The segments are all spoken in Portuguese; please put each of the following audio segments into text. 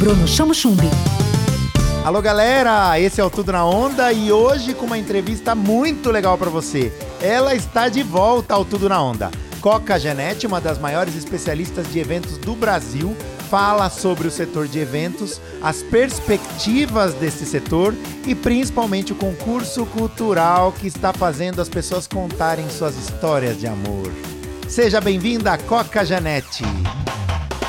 Bruno Chamo Chumbi. Alô galera, esse é o Tudo na Onda e hoje com uma entrevista muito legal para você. Ela está de volta ao Tudo na Onda. Coca Genete, uma das maiores especialistas de eventos do Brasil, fala sobre o setor de eventos, as perspectivas desse setor e principalmente o concurso cultural que está fazendo as pessoas contarem suas histórias de amor. Seja bem-vinda, Coca Janete.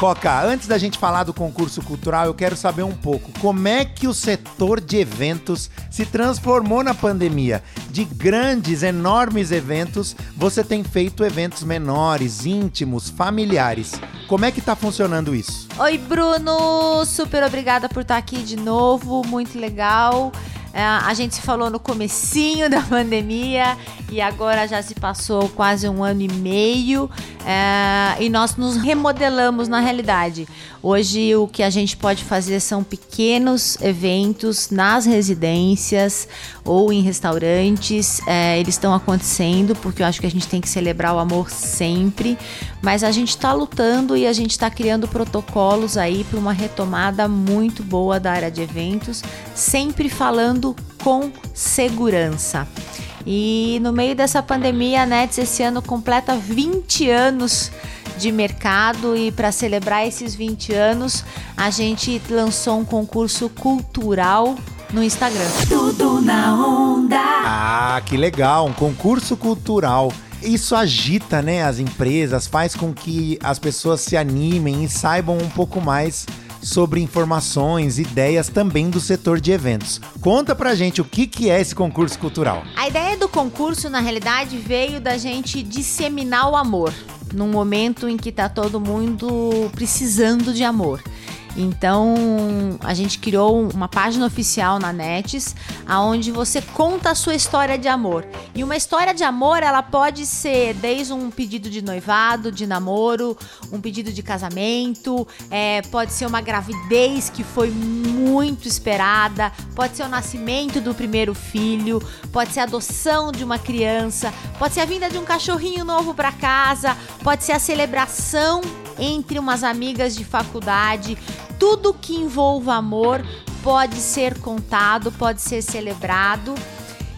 Coca, antes da gente falar do concurso cultural, eu quero saber um pouco como é que o setor de eventos se transformou na pandemia. De grandes, enormes eventos, você tem feito eventos menores, íntimos, familiares. Como é que tá funcionando isso? Oi, Bruno! Super obrigada por estar aqui de novo, muito legal. É, a gente falou no comecinho da pandemia e agora já se passou quase um ano e meio é, e nós nos remodelamos na realidade. Hoje o que a gente pode fazer são pequenos eventos nas residências ou em restaurantes. É, eles estão acontecendo porque eu acho que a gente tem que celebrar o amor sempre, mas a gente está lutando e a gente está criando protocolos aí para uma retomada muito boa da área de eventos, sempre falando com segurança. E no meio dessa pandemia, a Nets esse ano completa 20 anos de mercado e para celebrar esses 20 anos, a gente lançou um concurso cultural no Instagram. Tudo na onda. Ah, que legal, um concurso cultural. Isso agita, né, as empresas, faz com que as pessoas se animem e saibam um pouco mais sobre informações, ideias também do setor de eventos. Conta pra gente o que, que é esse concurso cultural. A ideia do concurso, na realidade, veio da gente disseminar o amor num momento em que tá todo mundo precisando de amor. Então, a gente criou uma página oficial na Nets, aonde você conta a sua história de amor. E uma história de amor, ela pode ser desde um pedido de noivado, de namoro, um pedido de casamento, é, pode ser uma gravidez que foi muito esperada, pode ser o nascimento do primeiro filho, pode ser a adoção de uma criança, pode ser a vinda de um cachorrinho novo para casa, pode ser a celebração entre umas amigas de faculdade, tudo que envolva amor pode ser contado, pode ser celebrado.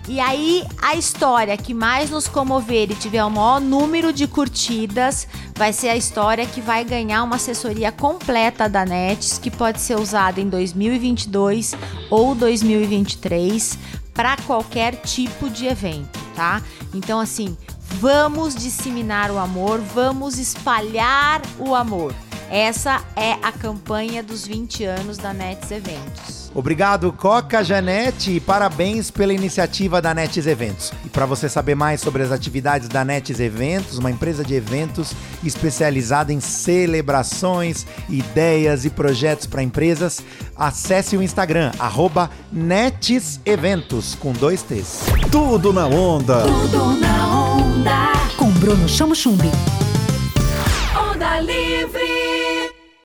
E aí, a história que mais nos comover e tiver o maior número de curtidas vai ser a história que vai ganhar uma assessoria completa da Nets, que pode ser usada em 2022 ou 2023 para qualquer tipo de evento, tá? Então, assim, vamos disseminar o amor, vamos espalhar o amor. Essa é a campanha dos 20 anos da Nets Eventos. Obrigado, Coca Janete, e parabéns pela iniciativa da Nets Eventos. E para você saber mais sobre as atividades da Nets Eventos, uma empresa de eventos especializada em celebrações, ideias e projetos para empresas, acesse o Instagram, arroba Eventos, com dois T's. Tudo na onda. Tudo na onda. Bruno Chamo Chumbi. Onda Livre.